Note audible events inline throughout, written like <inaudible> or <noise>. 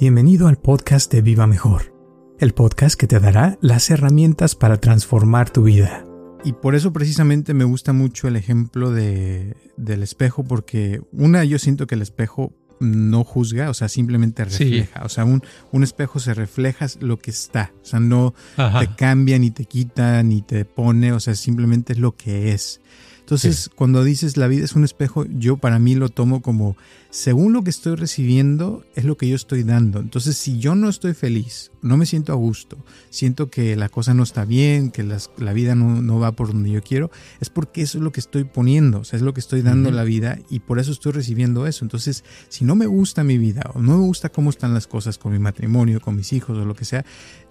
Bienvenido al podcast de Viva Mejor, el podcast que te dará las herramientas para transformar tu vida. Y por eso precisamente me gusta mucho el ejemplo de, del espejo, porque una, yo siento que el espejo no juzga, o sea, simplemente refleja. O sea, un, un, espejo se refleja lo que está. O sea, no te cambia, ni te quita, ni te pone, o sea, simplemente es lo que es. Entonces, cuando dices la vida es un espejo, yo para mí lo tomo como, según lo que estoy recibiendo, es lo que yo estoy dando. Entonces, si yo no estoy feliz, no me siento a gusto, siento que la cosa no está bien, que la vida no, va por donde yo quiero, es porque eso es lo que estoy poniendo, o sea, es lo que estoy dando a la vida y por eso estoy recibiendo eso. Entonces, si no me gusta mi vida o no me gusta cómo están las cosas con mi matrimonio, con mis hijos o lo que sea,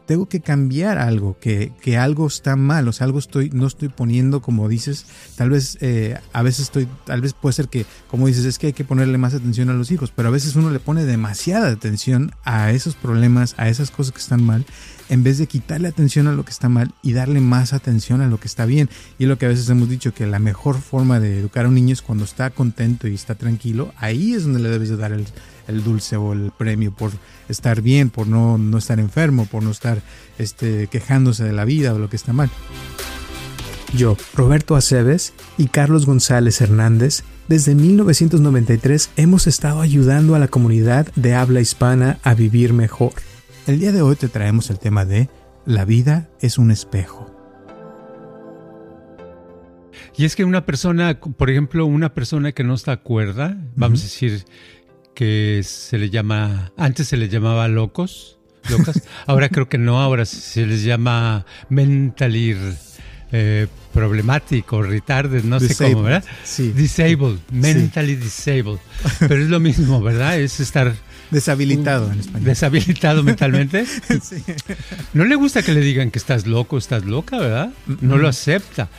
tengo que cambiar algo, que, que, algo está mal, o sea, algo estoy, no estoy poniendo como dices, tal vez eh, a veces estoy, tal vez puede ser que, como dices, es que hay que ponerle más atención a los hijos, pero a veces uno le pone demasiada atención a esos problemas, a esas cosas que están mal, en vez de quitarle atención a lo que está mal y darle más atención a lo que está bien. Y lo que a veces hemos dicho, que la mejor forma de educar a un niño es cuando está contento y está tranquilo, ahí es donde le debes de dar el, el dulce o el premio por estar bien, por no, no estar enfermo, por no estar este, quejándose de la vida o lo que está mal. Yo, Roberto Aceves y Carlos González Hernández, desde 1993 hemos estado ayudando a la comunidad de habla hispana a vivir mejor. El día de hoy te traemos el tema de La vida es un espejo. Y es que una persona, por ejemplo, una persona que no está cuerda, vamos a decir, que se le llama, antes se le llamaba locos, locas, <laughs> ahora creo que no, ahora se les llama mentally eh, problemático, retarded, no sé cómo, ¿verdad? Sí. Disabled, mentally disabled. <laughs> Pero es lo mismo, ¿verdad? Es estar... Deshabilitado en español. Deshabilitado mentalmente. <laughs> sí. No le gusta que le digan que estás loco, estás loca, ¿verdad? No lo acepta.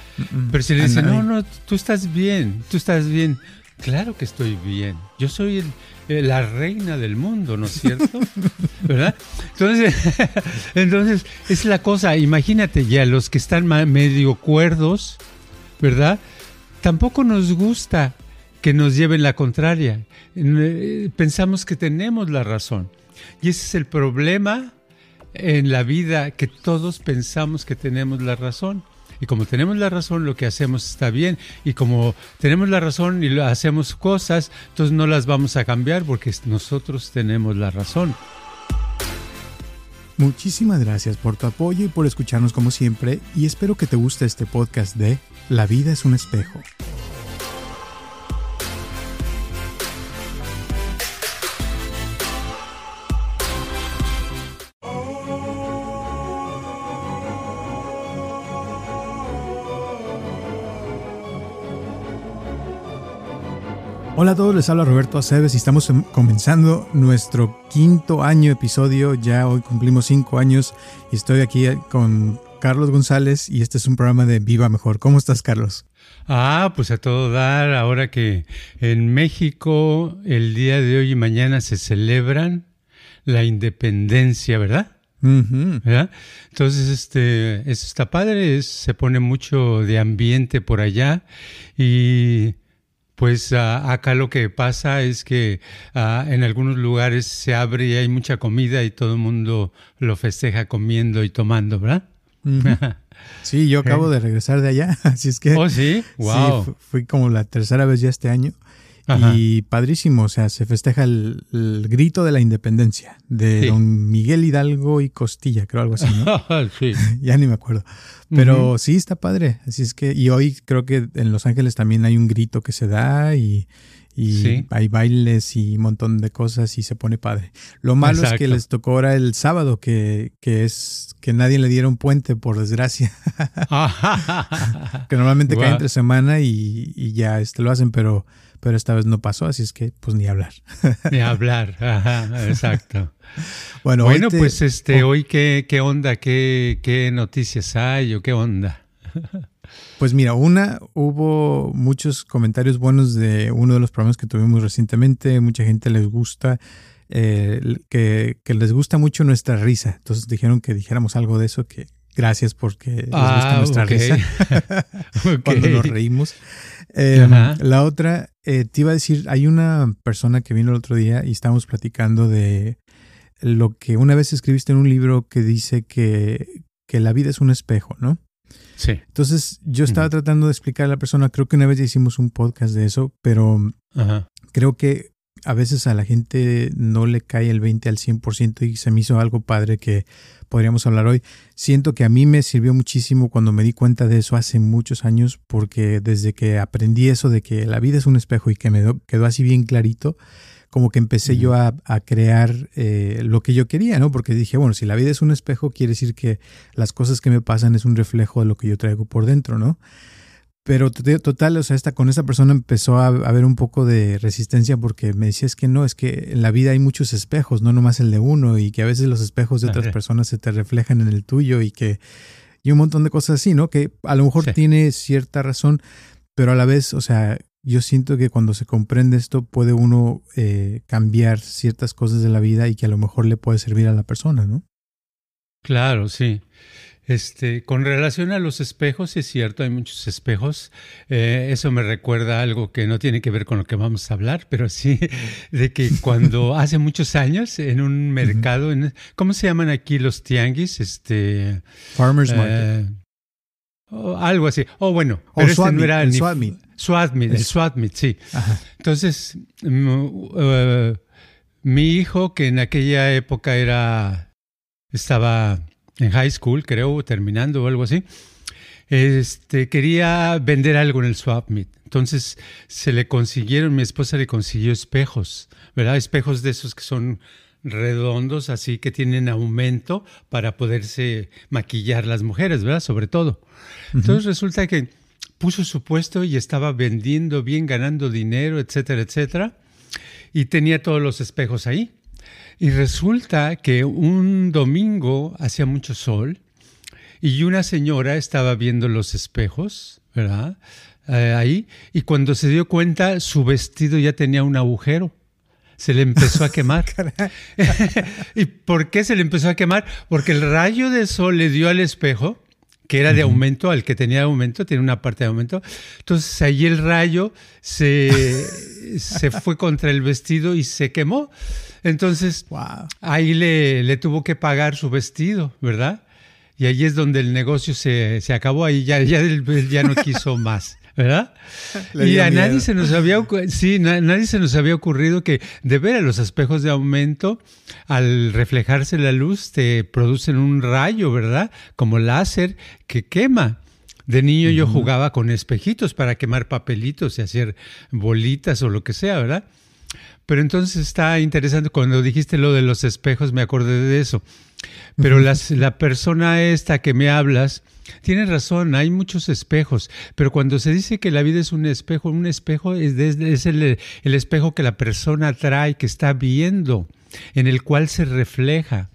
Pero si le dicen, no, no, tú estás bien, tú estás bien. Claro que estoy bien. Yo soy el, eh, la reina del mundo, ¿no es cierto? <laughs> ¿Verdad? Entonces, <laughs> entonces, es la cosa, imagínate ya, los que están medio cuerdos, ¿verdad? Tampoco nos gusta que nos lleven la contraria. Eh, pensamos que tenemos la razón. Y ese es el problema en la vida, que todos pensamos que tenemos la razón. Y como tenemos la razón, lo que hacemos está bien. Y como tenemos la razón y hacemos cosas, entonces no las vamos a cambiar porque nosotros tenemos la razón. Muchísimas gracias por tu apoyo y por escucharnos como siempre y espero que te guste este podcast de La vida es un espejo. Hola a todos, les habla Roberto Aceves y estamos em, comenzando nuestro quinto año episodio. Ya hoy cumplimos cinco años y estoy aquí eh, con Carlos González y este es un programa de Viva Mejor. ¿Cómo estás, Carlos? Ah, pues a todo dar. Ahora que en México el día de hoy y mañana se celebran la independencia, ¿verdad? ¿verdad? Entonces, este, eso está padre, se pone mucho de ambiente por allá y pues ah, acá lo que pasa es que ah, en algunos lugares se abre y hay mucha comida y todo el mundo lo festeja comiendo y tomando, ¿verdad? <laughs> sí, yo acabo de regresar de allá, <laughs> así es que... Oh, sí, wow. Sí, fui como la tercera vez ya este año. Y padrísimo, o sea, se festeja el, grito de la independencia de don Miguel Hidalgo y Costilla, creo algo así, ¿no? <laughs> sí. <laughs> ya ni me acuerdo. Pero sí, está padre. Así es que, y hoy creo que en Los Ángeles también hay un grito que se da y, hay bailes y un montón de cosas y se pone padre. Lo malo es que les tocó ahora el sábado, que, que es que nadie le diera un puente, por desgracia. <laughs> que normalmente cae entre semana y, y ya este, lo hacen, pero pero esta vez no pasó, así es que pues ni hablar. <laughs> Ni hablar, ajá, exacto. <laughs> bueno, bueno pues este, oh. hoy qué, qué onda, qué, qué noticias hay o qué onda. <laughs> Pues mira, una, hubo muchos comentarios buenos de uno de los programas que tuvimos recientemente, mucha gente les gusta, eh, que, que, les gusta mucho nuestra risa, entonces dijeron que dijéramos algo de eso, que gracias porque les gusta ah, nuestra risa <laughs> cuando nos reímos. Em, la otra, eh, te iba a decir, hay una persona que vino el otro día y estábamos platicando de, lo que una vez escribiste en un libro que dice que, que la vida es un espejo, ¿no? Sí. Entonces yo estaba tratando de explicar a la persona, creo que una vez ya hicimos un podcast de eso, pero creo que a veces a la gente no le cae el 20 al 100% y se me hizo algo padre que podríamos hablar hoy. Siento que a mí me sirvió muchísimo cuando me di cuenta de eso hace muchos años, porque desde que aprendí eso de que la vida es un espejo y que me quedó así bien clarito, como que empecé yo a, crear eh, lo que yo quería, ¿no? Porque dije, bueno, si la vida es un espejo, quiere decir que las cosas que me pasan es un reflejo de lo que yo traigo por dentro, ¿no? Pero total, o sea, esta, con esa persona empezó a, haber un poco de resistencia porque me decía, es que no, es que en la vida hay muchos espejos, no nomás el de uno, y que a veces los espejos de otras personas se te reflejan en el tuyo y que... Y un montón de cosas así, ¿no? Que a lo mejor tiene cierta razón, pero a la vez, o sea, yo siento que cuando se comprende esto puede uno eh, cambiar ciertas cosas de la vida y que a lo mejor le puede servir a la persona, ¿no? Claro, sí. Este, con relación a los espejos, es cierto, hay muchos espejos. Eh, eso me recuerda algo que no tiene que ver con lo que vamos a hablar, pero sí de que <laughs> cuando hace muchos años en un mercado, en, ¿cómo se llaman aquí los tianguis? Este, Farmers Market. Eh, algo así. Oh, bueno, pero este no era el Swatmeet. Swatmeet, el sí. Entonces, mm, eh, mi hijo, que en aquella época era, estaba en high school, creo, terminando o algo así, este, quería vender algo en el swap meet. Entonces se le consiguieron, mi esposa le consiguió espejos, ¿verdad? Espejos de esos que son redondos, así que tienen aumento para poderse maquillar las mujeres, ¿verdad? Sobre todo. Entonces resulta que puso su puesto y estaba vendiendo bien, ganando dinero, etcétera, etcétera. Y tenía todos los espejos ahí. Y resulta que un domingo hacía mucho sol y una señora estaba viendo los espejos, ¿verdad? Eh, ahí, y cuando se dio cuenta, su vestido ya tenía un agujero. Se le empezó a quemar. <laughs> <laughs> ¿Y por qué se le empezó a quemar? Porque el rayo de sol le dio al espejo, que era de aumento, al que tenía aumento, tiene una parte de aumento. Entonces ahí el rayo se, <laughs> se fue contra el vestido y se quemó. Entonces, ahí le, le, tuvo que pagar su vestido, ¿verdad? Y ahí es donde el negocio se, se acabó, ahí ya, ya, ya no quiso <laughs> más. ¿Verdad? <laughs> y a nadie se nos había sí, nadie se nos había ocurrido que de ver a los espejos de aumento al reflejarse la luz te producen un rayo, ¿verdad? Como láser que quema. De niño yo jugaba con espejitos para quemar papelitos y hacer bolitas o lo que sea, ¿verdad? Pero entonces está interesante, cuando dijiste lo de los espejos me acordé de eso. Pero la persona esta que me hablas, tiene razón, hay muchos espejos, pero cuando se dice que la vida es un espejo, un espejo es, es el, el espejo que la persona trae, que está viendo, en el cual se refleja.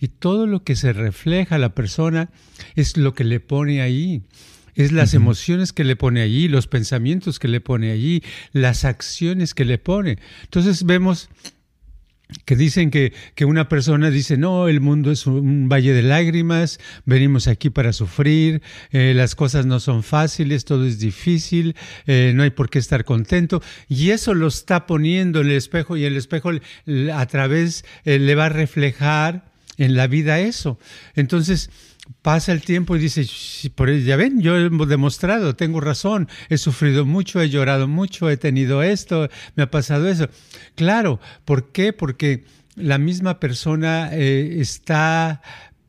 Y todo lo que se refleja la persona es lo que le pone ahí es las emociones que le pone allí, los pensamientos que le pone allí, las acciones que le pone. Entonces vemos que dicen que, que, una persona dice, no, el mundo es un valle de lágrimas, venimos aquí para sufrir, eh, las cosas no son fáciles, todo es difícil, eh, no hay por qué estar contento, y eso lo está poniendo en el espejo y el espejo a través eh, le va a reflejar en la vida eso. Entonces, pasa el tiempo y dice, ya ven, yo he demostrado, tengo razón, he sufrido mucho, he llorado mucho, he tenido esto, me ha pasado eso. Claro, ¿por qué? Porque la misma persona eh, está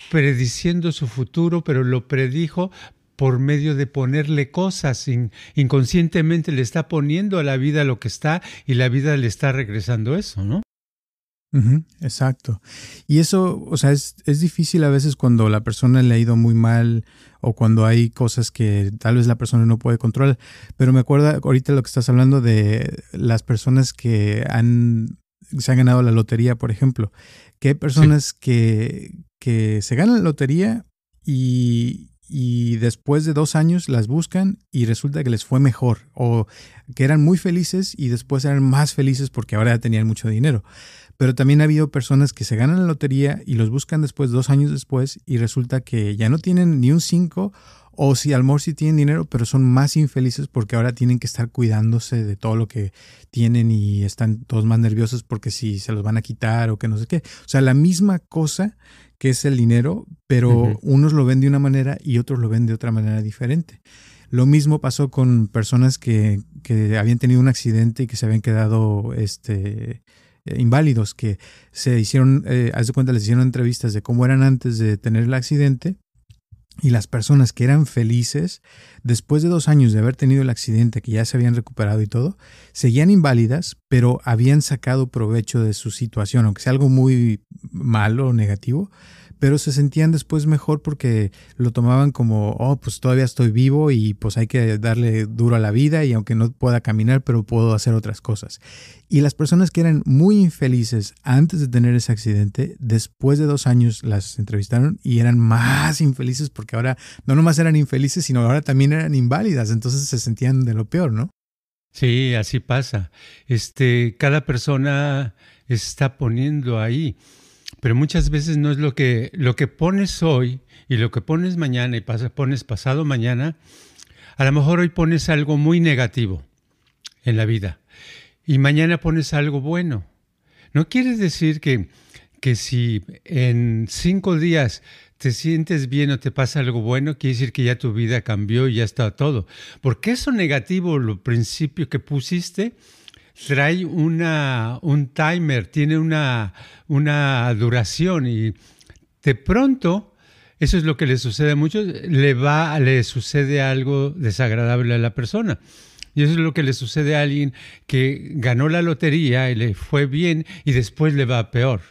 prediciendo su futuro, pero lo predijo por medio de ponerle cosas, inconscientemente le está poniendo a la vida lo que está y la vida le está regresando eso, ¿no? Exacto. Y eso, o sea, es, es, difícil a veces cuando la persona le ha ido muy mal o cuando hay cosas que tal vez la persona no puede controlar. Pero me acuerdo ahorita lo que estás hablando de las personas que han, se han ganado la lotería, por ejemplo. Que hay personas que, que se ganan la lotería y, y después de dos años las buscan y resulta que les fue mejor o que eran muy felices y después eran más felices porque ahora ya tenían mucho dinero. Pero también ha habido personas que se ganan la lotería y los buscan después, dos años después, y resulta que ya no tienen ni un 5 O si a lo mejor sí tienen dinero, pero son más infelices porque ahora tienen que estar cuidándose de todo lo que tienen y están todos más nerviosos porque si se los van a quitar o que no sé qué. O sea, la misma cosa que es el dinero, pero unos lo ven de una manera y otros lo ven de otra manera diferente. Lo mismo pasó con personas que, que habían tenido un accidente y que se habían quedado este, inválidos, que se hicieron, eh, haz de cuenta, les hicieron entrevistas de cómo eran antes de tener el accidente. Y las personas que eran felices, después de dos años de haber tenido el accidente, que ya se habían recuperado y todo, seguían inválidas, pero habían sacado provecho de su situación, aunque sea algo muy malo o negativo, pero se sentían después mejor porque lo tomaban como, oh, pues todavía estoy vivo y pues hay que darle duro a la vida y aunque no pueda caminar, pero puedo hacer otras cosas. Y las personas que eran muy infelices antes de tener ese accidente, después de dos años las entrevistaron y eran más infelices porque ahora no nomás eran infelices, sino ahora también eran inválidas, entonces se sentían de lo peor, ¿no? Sí, así pasa. Este, cada persona está poniendo ahí pero muchas veces no es lo que, lo que pones hoy y lo que pones mañana y pones pasado mañana, a lo mejor hoy pones algo muy negativo en la vida y mañana pones algo bueno. No quiere decir que, que si en cinco días te sientes bien o te pasa algo bueno, quiere decir que ya tu vida cambió y ya está todo. Porque eso negativo, lo principio que pusiste, trae una, un timer, tiene una, una duración y de pronto, eso es lo que le sucede a muchos, le va, le sucede algo desagradable a la persona. Y eso es lo que le sucede a alguien que ganó la lotería y le fue bien y después le va peor.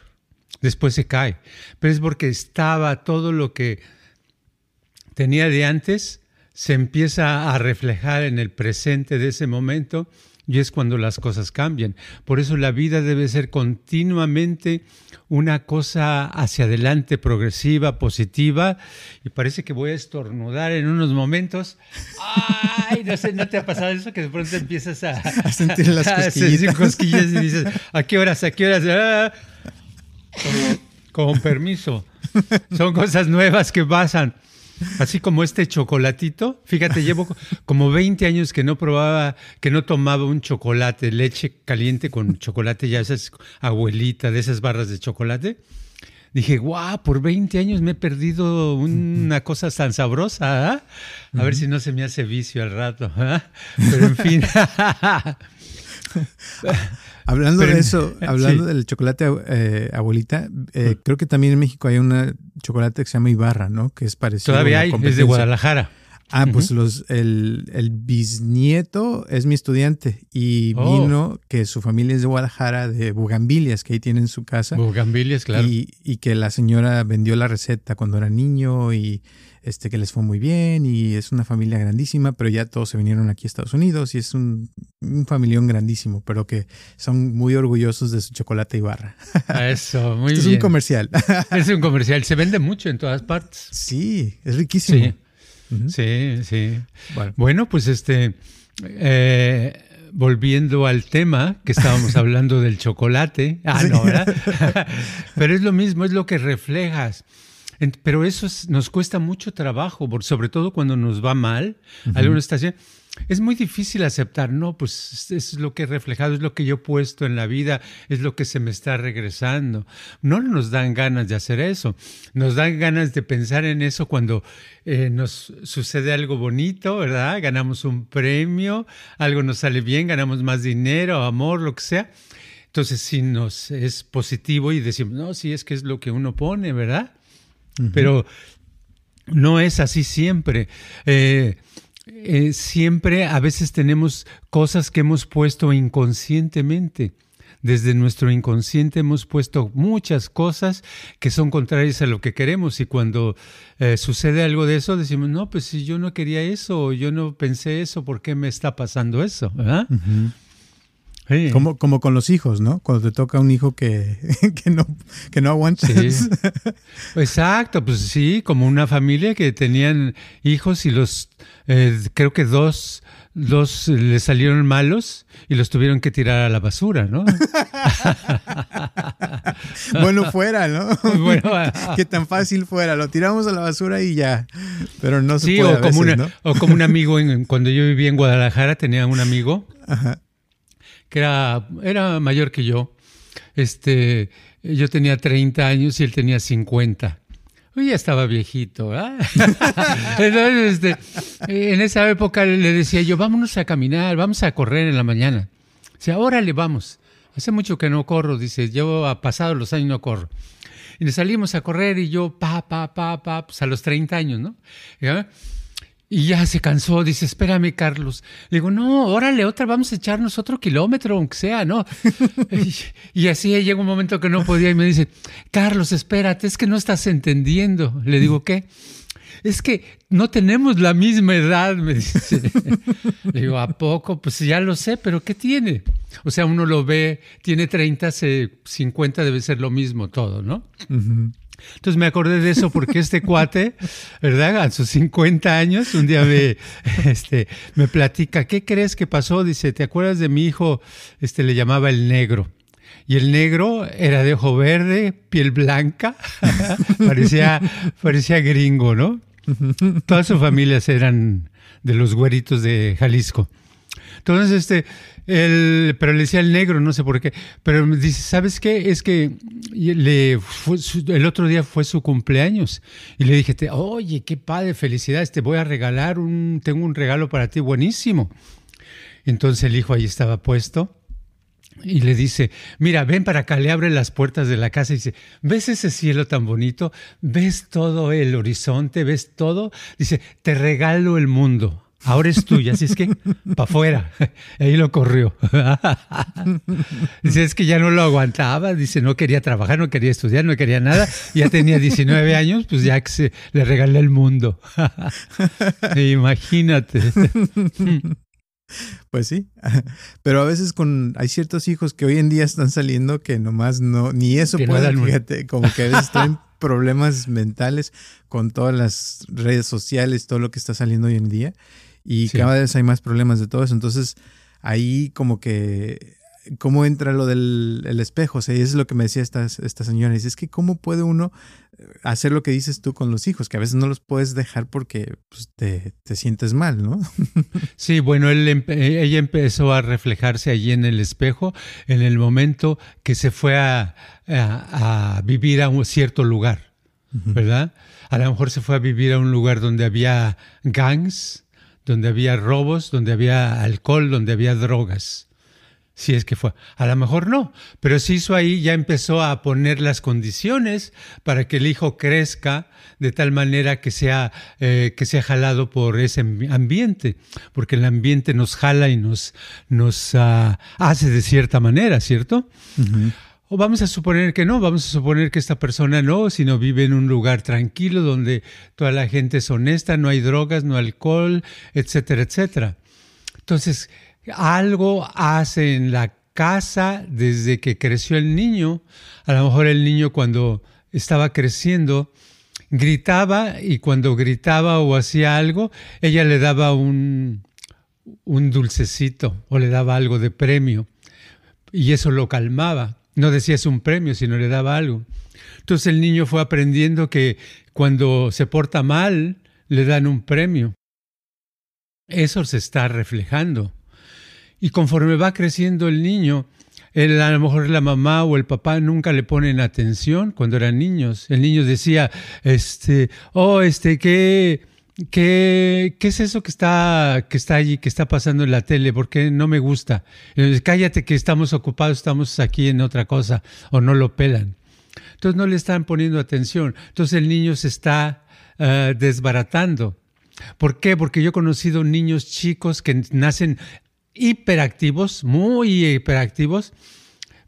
Después se cae. Pero es porque estaba todo lo que tenía de antes, se empieza a reflejar en el presente de ese momento y es cuando las cosas cambian. Por eso la vida debe ser continuamente una cosa hacia adelante, progresiva, positiva. Y parece que voy a estornudar en unos momentos. Ay, no sé, ¿no te ha pasado eso? Que de pronto empiezas a, sentir las <laughs> cosquillas. y dices, ¿a qué horas? ¿A qué horas? Ah, con permiso. Son cosas nuevas que pasan. Así como este chocolatito. Fíjate, llevo como 20 años que no probaba, que no tomaba un chocolate, leche caliente con chocolate, ya esas abuelita de esas barras de chocolate. Dije, guau, por 20 años me he perdido una cosa tan sabrosa. ¿ah? A ver si no se me hace vicio al rato. ¿ah? Pero en fin. <laughs> Hablando de eso, hablando del chocolate eh, abuelita, eh, creo que también en México hay una chocolate que se llama Ibarra, ¿no? Que es parecido. Todavía hay, es de Guadalajara. Ah, pues los, el, el, bisnieto es mi estudiante y oh. vino que su familia es de Guadalajara, de Bugambilias, que ahí tienen su casa. Bugambilias, claro. Y, y que la señora vendió la receta cuando era niño y este, que les fue muy bien y es una familia grandísima, pero ya todos se vinieron aquí a Estados Unidos y es un, un familión grandísimo, pero que son muy orgullosos de su chocolate y barra. Eso, <laughs> muy bien. Es un comercial. <laughs> Es un comercial, se vende mucho en todas partes. Sí, es riquísimo. Sí, sí. Bueno. pues este, eh, volviendo al tema que estábamos <laughs> hablando del chocolate, ah, no, ¿verdad? pero es lo mismo, es lo que reflejas. Pero eso nos cuesta mucho trabajo, sobre todo cuando nos va mal. Alguna estación. Es muy difícil aceptar, no, pues es lo que he reflejado, es lo que yo he puesto en la vida, es lo que se me está regresando. No nos dan ganas de hacer eso, nos dan ganas de pensar en eso cuando eh, nos sucede algo bonito, ¿verdad? Ganamos un premio, algo nos sale bien, ganamos más dinero, amor, lo que sea. Entonces, si nos es positivo y decimos, no, sí, es que es lo que uno pone, ¿verdad? Pero no es así siempre. Eh, eh, siempre a veces tenemos cosas que hemos puesto inconscientemente. Desde nuestro inconsciente hemos puesto muchas cosas que son contrarias a lo que queremos y cuando eh, sucede algo de eso decimos, no, pues si yo no quería eso, yo no pensé eso, ¿por qué me está pasando eso? Como, como con los hijos, ¿no? Cuando te toca un hijo que, <laughs> que no, que no aguantas. Exacto, pues sí, como una familia que tenían hijos y los, eh, creo que dos, dos le salieron malos y los tuvieron que tirar a la basura, ¿no? <laughs> bueno fuera, ¿no? <laughs> Bueno, que tan fácil fuera, lo tiramos a la basura y ya. Pero no se puede o, como o como un amigo, en, cuando yo vivía en Guadalajara, tenía un amigo que era, era mayor que yo. Este, yo tenía 30 años y él tenía 50 ya estaba viejito, <laughs> Entonces, este, en esa época le decía yo, vámonos a caminar, vamos a correr en la mañana. O sea, órale, vamos. Hace mucho que no corro, dice, yo ha pasado los años no corro. Y nos salimos a correr y yo, pa, pa, pa, pa, pues a los 30 años, ¿no? Y ya se cansó, dice, espérame, Carlos. Le digo, no, órale, otra, vamos a echarnos otro kilómetro, aunque sea, ¿no? <laughs> y, así llega un momento que no podía y me dice, Carlos, espérate, es que no estás entendiendo. Le digo, ¿qué? Es que no tenemos la misma edad, me dice. <laughs> Le digo, ¿a poco? Pues ya lo sé, pero ¿qué tiene? O sea, uno lo ve, tiene 30, 50, debe ser lo mismo todo, ¿no? Entonces me acordé de eso porque este <laughs> cuate, ¿verdad? A sus 50 años, un día me, <laughs> este, me platica, ¿qué crees que pasó? Dice, ¿te acuerdas de mi hijo? Este le llamaba el negro. Y el negro era de ojo verde, piel blanca, <laughs> parecía, parecía gringo, ¿no? Todas sus familias eran de los güeritos de Jalisco. Entonces, este, el, pero le decía el negro, no sé por qué. Pero me dice, ¿sabes qué? Es que le el otro día fue su cumpleaños. Y le dije, oye, qué padre, felicidades, te voy a regalar un, tengo un regalo para ti buenísimo. Entonces el hijo ahí estaba puesto. Y le dice, mira, ven para acá, le abre las puertas de la casa y dice, ¿ves ese cielo tan bonito? ¿Ves todo el horizonte? ¿Ves todo? Dice, te regalo el mundo ahora es tuya, así es que para afuera. <laughs> Ahí lo corrió. <laughs> Dice, es que ya no lo aguantaba, dice, no quería trabajar, no quería estudiar, no quería nada. Ya tenía 19 años, pues ya que se le regalé el mundo. <laughs> Imagínate. Pues sí, pero a veces con hay ciertos hijos que hoy en día están saliendo que nomás no ni eso pueden, fíjate, como que a veces están problemas mentales con todas las redes sociales, todo lo que está saliendo hoy en día y cada vez hay más problemas de todo eso. Entonces, ahí como que, ¿cómo entra lo del espejo? O sea, eso es lo que me decía esta, esta señora. Dice, es que ¿cómo puede uno eh, hacer lo que dices tú con los hijos? Que a veces no los puedes dejar porque pues, te, sientes mal, ¿no? <laughs> Sí, bueno, él, ella empezó a reflejarse allí en el espejo en el momento que se fue a, a, vivir a un cierto lugar, ¿verdad? A lo mejor se fue a vivir a un lugar donde había gangs, donde había robos, donde había alcohol, donde había drogas. Si es que fue. A lo mejor no, pero se hizo ahí, ya empezó a poner las condiciones para que el hijo crezca de tal manera que sea, eh, que sea jalado por ese ambiente, porque el ambiente nos jala y nos, nos ah, hace de cierta manera, ¿cierto? O vamos a suponer que no, vamos a suponer que esta persona no, sino vive en un lugar tranquilo donde toda la gente es honesta, no hay drogas, no hay alcohol, etcétera, etcétera. Entonces, algo hace en la casa desde que creció el niño. A lo mejor el niño cuando estaba creciendo gritaba y cuando gritaba o hacía algo, ella le daba un, un dulcecito o le daba algo de premio y eso lo calmaba. No decía es un premio, sino le daba algo. Entonces el niño fue aprendiendo que cuando se porta mal, le dan un premio. Eso se está reflejando. Y conforme va creciendo el niño, él, a lo mejor la mamá o el papá nunca le ponen atención cuando eran niños. El niño decía, este, oh, este, qué, ¿Qué, ¿Qué, es eso que está, que está allí, que está pasando en la tele? Porque no me gusta. Cállate que estamos ocupados, estamos aquí en otra cosa, o no lo pelan. Entonces no le están poniendo atención. Entonces el niño se está eh, desbaratando. ¿Por qué? Porque yo he conocido niños chicos que nacen hiperactivos, muy hiperactivos,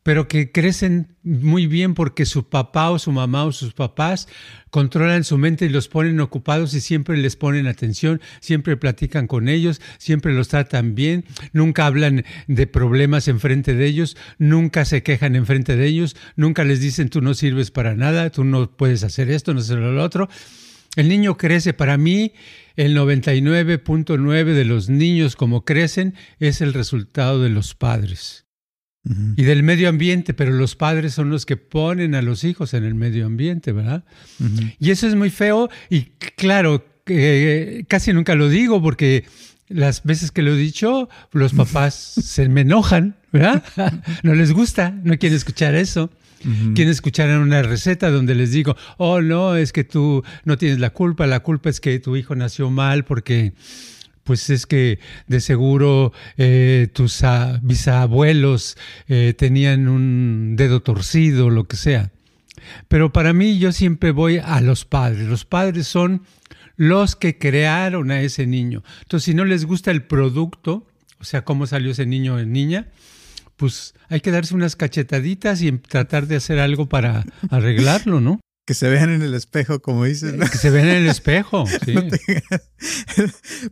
pero que crecen muy bien porque su papá o su mamá o sus papás controlan su mente y los ponen ocupados y siempre les ponen atención, siempre platican con ellos, siempre los tratan bien, nunca hablan de problemas enfrente de ellos, nunca se quejan enfrente de ellos, nunca les dicen tú no sirves para nada, tú no puedes hacer esto, no hacer lo otro. El niño crece, para mí el 99.9 de los niños como crecen es el resultado de los padres. Y del medio ambiente, pero los padres son los que ponen a los hijos en el medio ambiente, ¿verdad? Y eso es muy feo y claro, casi nunca lo digo porque las veces que lo he dicho, los papás <laughs> se me enojan, ¿verdad? <laughs> no les gusta, no quieren escuchar eso. Quieren escuchar una receta donde les digo, oh no, es que tú no tienes la culpa, la culpa es que tu hijo nació mal porque pues es que de seguro eh, tus bisabuelos eh, tenían un dedo torcido, lo que sea. Pero para mí yo siempre voy a los padres. Los padres son los que crearon a ese niño. Entonces, si no les gusta el producto, o sea, cómo salió ese niño o niña, pues hay que darse unas cachetaditas y tratar de hacer algo para arreglarlo, ¿no? Que se vean en el espejo, como dices. Que se vean en el espejo, <laughs> sí.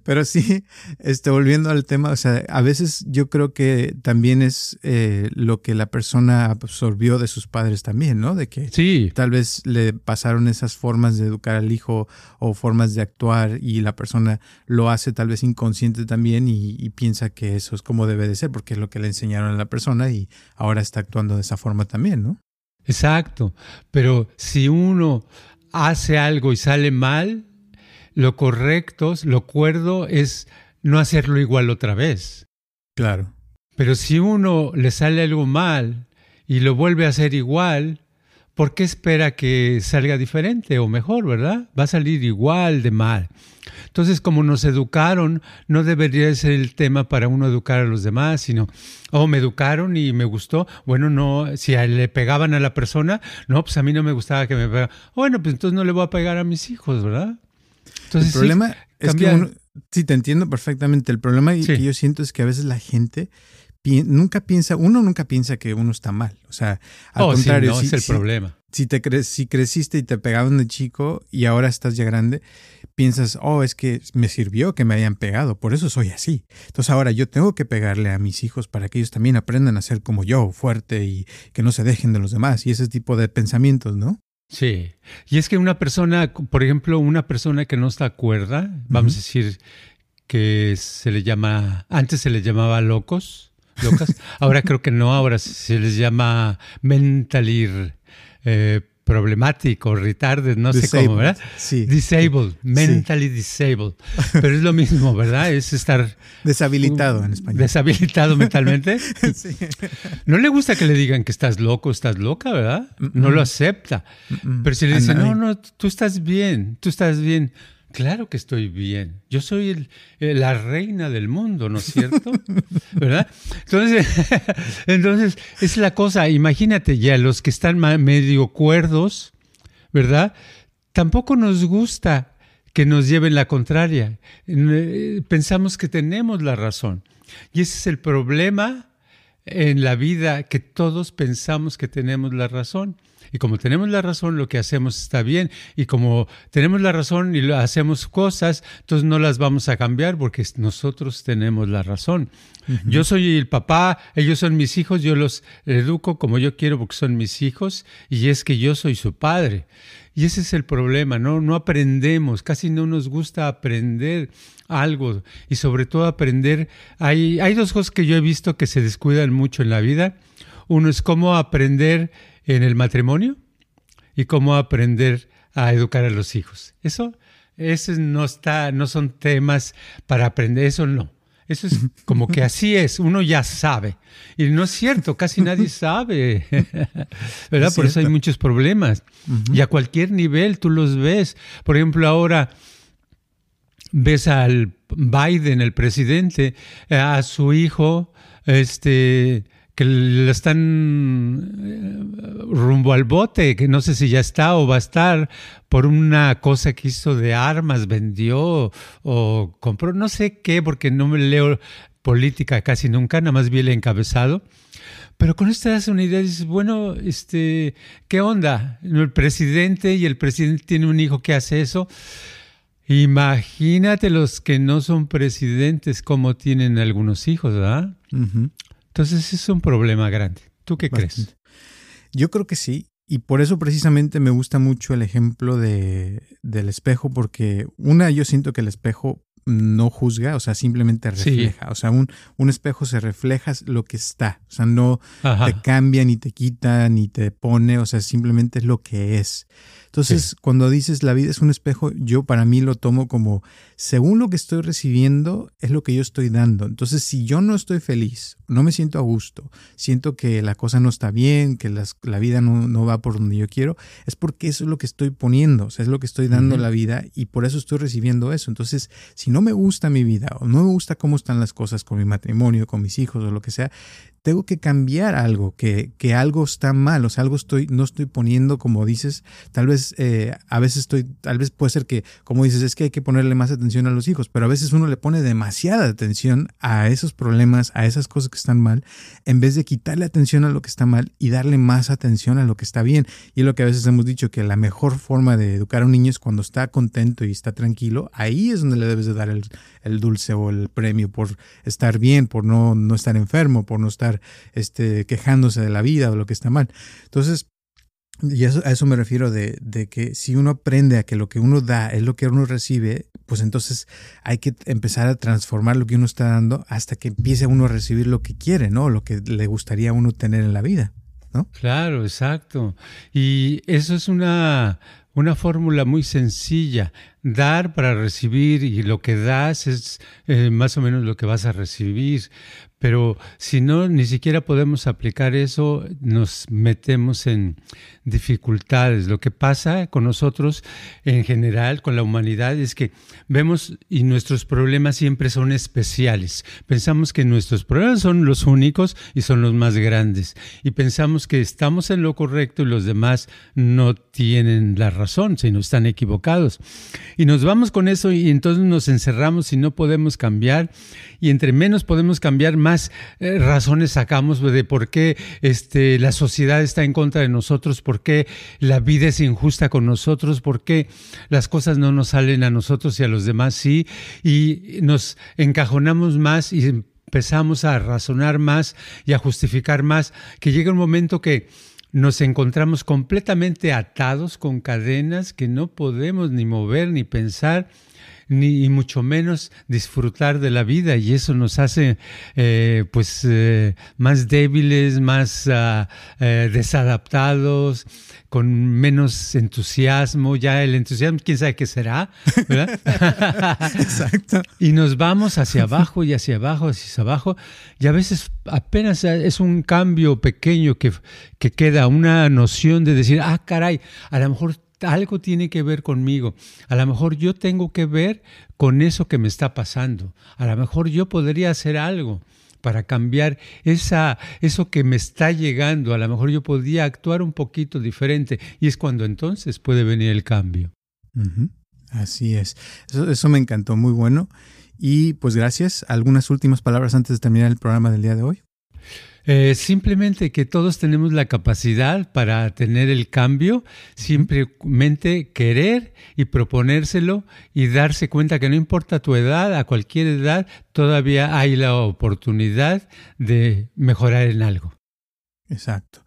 Pero sí, este, volviendo al tema, o sea, a veces yo creo que también es eh, lo que la persona absorbió de sus padres también, ¿no? De que sí. tal vez le pasaron esas formas de educar al hijo o formas de actuar y la persona lo hace tal vez inconsciente también y, y piensa que eso es como debe de ser porque es lo que le enseñaron a la persona y ahora está actuando de esa forma también, ¿no? Exacto, pero si uno hace algo y sale mal, lo correcto, lo cuerdo es no hacerlo igual otra vez. Claro. Pero si uno le sale algo mal y lo vuelve a hacer igual, ¿por qué espera que salga diferente o mejor, verdad? Va a salir igual de mal. Entonces, como nos educaron, no debería ser el tema para uno educar a los demás, sino, oh, me educaron y me gustó. Bueno, no, si le pegaban a la persona, no, pues a mí no me gustaba que me pegaran. Bueno, pues entonces no le voy a pegar a mis hijos, ¿verdad? Entonces, el problema es que sí, te entiendo perfectamente. El problema que yo siento es que a veces la gente nunca piensa, uno nunca piensa que uno está mal. O sea, al oh, contrario, sí, no, es el problema. Si, te cre si creciste y te pegaban de chico y ahora estás ya grande, piensas, oh, es que me sirvió que me hayan pegado, por eso soy así. Entonces ahora yo tengo que pegarle a mis hijos para que ellos también aprendan a ser como yo, fuerte y que no se dejen de los demás y ese tipo de pensamientos, ¿no? Sí, y es que una persona, por ejemplo, una persona que no está cuerda, vamos a decir que se le llama, antes se le llamaba locos, locas, ahora creo que no, ahora se les llama mentally eh, problemático, retarded, no sé cómo, ¿verdad? Sí. Disabled, mentally disabled. <laughs> Pero es lo mismo, ¿verdad? Es estar... Deshabilitado en español. Deshabilitado mentalmente. <laughs> sí. No le gusta que le digan que estás loco, estás loca, ¿verdad? No lo acepta. Pero si le dicen, no, no, tú estás bien, tú estás bien. Claro que estoy bien. Yo soy eh, la reina del mundo, ¿no es cierto? <laughs> ¿Verdad? Entonces, <laughs> entonces, es la cosa, imagínate ya, los que están medio cuerdos, ¿verdad? Tampoco nos gusta que nos lleven la contraria. Eh, pensamos que tenemos la razón. Y ese es el problema en la vida, que todos pensamos que tenemos la razón. Y como tenemos la razón, lo que hacemos está bien. Y como tenemos la razón y hacemos cosas, entonces no las vamos a cambiar porque nosotros tenemos la razón. Yo soy el papá, ellos son mis hijos, yo los educo como yo quiero porque son mis hijos y es que yo soy su padre. Y ese es el problema, ¿no? No aprendemos, casi no nos gusta aprender algo y sobre todo aprender. Hay, hay dos cosas que yo he visto que se descuidan mucho en la vida. Uno es cómo aprender en el matrimonio y cómo aprender a educar a los hijos. Eso, eso no está, no son temas para aprender, eso no. Eso es como que así es, uno ya sabe. Y no es cierto, casi nadie <laughs> sabe. ¿Verdad? Por eso hay muchos problemas. Y a cualquier nivel tú los ves. Por ejemplo, ahora ves al Biden, el presidente, a su hijo, este, que le están eh, rumbo al bote, que no sé si ya está o va a estar, por una cosa que hizo de armas, vendió o compró, no sé qué, porque no me leo política casi nunca, nada más vi el encabezado. Pero con idea, dices, bueno, este, ¿qué onda? El presidente y el presidente tiene un hijo que hace eso. Imagínate los que no son presidentes, cómo tienen algunos hijos, ¿verdad? Entonces es un problema grande. ¿Tú qué crees? Yo creo que sí. Y por eso precisamente me gusta mucho el ejemplo de, del espejo, porque una, yo siento que el espejo no juzga, o sea, simplemente refleja. O sea, un, un, espejo se refleja lo que está. O sea, no te cambia, ni te quita, ni te pone. O sea, simplemente es lo que es. Entonces, cuando dices la vida es un espejo, yo para mí lo tomo como, según lo que estoy recibiendo, es lo que yo estoy dando. Entonces, si yo no estoy feliz, no me siento a gusto, siento que la cosa no está bien, que la vida no, va por donde yo quiero, es porque eso es lo que estoy poniendo, o sea, es lo que estoy dando la vida y por eso estoy recibiendo eso. Entonces, si no me gusta mi vida o no me gusta cómo están las cosas con mi matrimonio, con mis hijos o lo que sea, tengo que cambiar algo, que, que algo está mal, o sea, algo estoy, no estoy poniendo como dices, tal vez, eh, a veces estoy, tal vez puede ser que, como dices, es que hay que ponerle más atención a los hijos, pero a veces uno le pone demasiada atención a esos problemas, a esas cosas que están mal, en vez de quitarle atención a lo que está mal y darle más atención a lo que está bien. Y es lo que a veces hemos dicho, que la mejor forma de educar a un niño es cuando está contento y está tranquilo, ahí es donde le debes de dar el, dulce o el premio por estar bien, por no, no estar enfermo, por no estar este, quejándose de la vida o lo que está mal. Entonces, y a eso me refiero de, de, que si uno aprende a que lo que uno da es lo que uno recibe, pues entonces hay que empezar a transformar lo que uno está dando hasta que empiece uno a recibir lo que quiere, ¿no? Lo que le gustaría a uno tener en la vida, ¿no? Claro, exacto. Y eso es una, una fórmula muy sencilla dar para recibir y lo que das es eh, más o menos lo que vas a recibir. Pero si no, ni siquiera podemos aplicar eso, nos metemos en dificultades. Lo que pasa con nosotros en general, con la humanidad, es que vemos y nuestros problemas siempre son especiales. Pensamos que nuestros problemas son los únicos y son los más grandes. Y pensamos que estamos en lo correcto y los demás no tienen la razón, sino están equivocados. Y nos vamos con eso y entonces nos encerramos y no podemos cambiar. Y entre menos podemos cambiar, más eh, razones sacamos de por qué este, la sociedad está en contra de nosotros, por qué la vida es injusta con nosotros, por qué las cosas no nos salen a nosotros y a los demás sí. Y nos encajonamos más y empezamos a razonar más y a justificar más, que llega un momento que nos encontramos completamente atados con cadenas que no podemos ni mover ni pensar ni mucho menos disfrutar de la vida y eso nos hace eh, pues eh, más débiles, más eh, desadaptados, con menos entusiasmo, ya el entusiasmo, quién sabe qué será, ¿verdad? <laughs> Exacto. <laughs> y nos vamos hacia abajo y hacia abajo, hacia abajo, y a veces apenas es un cambio pequeño que, que queda, una noción de decir, ah, caray, a lo mejor algo tiene que ver conmigo. A lo mejor yo tengo que ver con eso que me está pasando. A lo mejor yo podría hacer algo para cambiar esa, eso que me está llegando. A lo mejor yo podría actuar un poquito diferente y es cuando entonces puede venir el cambio. Así es. Eso, eso me encantó, muy bueno. Y pues gracias. ¿Algunas últimas palabras antes de terminar el programa del día de hoy? Eh, simplemente que todos tenemos la capacidad para tener el cambio, simplemente querer y proponérselo y darse cuenta que no importa tu edad, a cualquier edad, todavía hay la oportunidad de mejorar en algo. Exacto.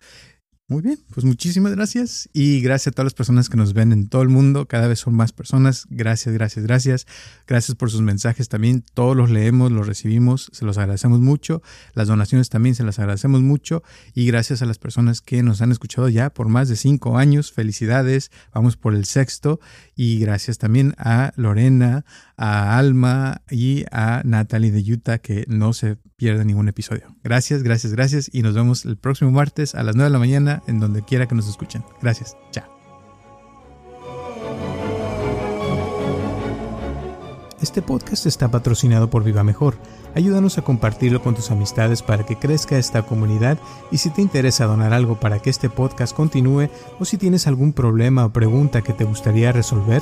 Muy bien, pues muchísimas gracias y gracias a todas las personas que nos ven en todo el mundo. Cada vez son más personas. Gracias, gracias, gracias. Gracias por sus mensajes también. Todos los leemos, los recibimos, se los agradecemos mucho. Las donaciones también se las agradecemos mucho. Y gracias a las personas que nos han escuchado ya por más de cinco años. Felicidades. Vamos por el sexto. Y gracias también a Lorena, a Alma y a Natalie de Utah que no se pierda ningún episodio. Gracias, gracias, gracias y nos vemos el próximo martes a las 9 de la mañana en donde quiera que nos escuchen. Gracias. Chao. Este podcast está patrocinado por Viva Mejor. Ayúdanos a compartirlo con tus amistades para que crezca esta comunidad y si te interesa donar algo para que este podcast continúe o si tienes algún problema o pregunta que te gustaría resolver,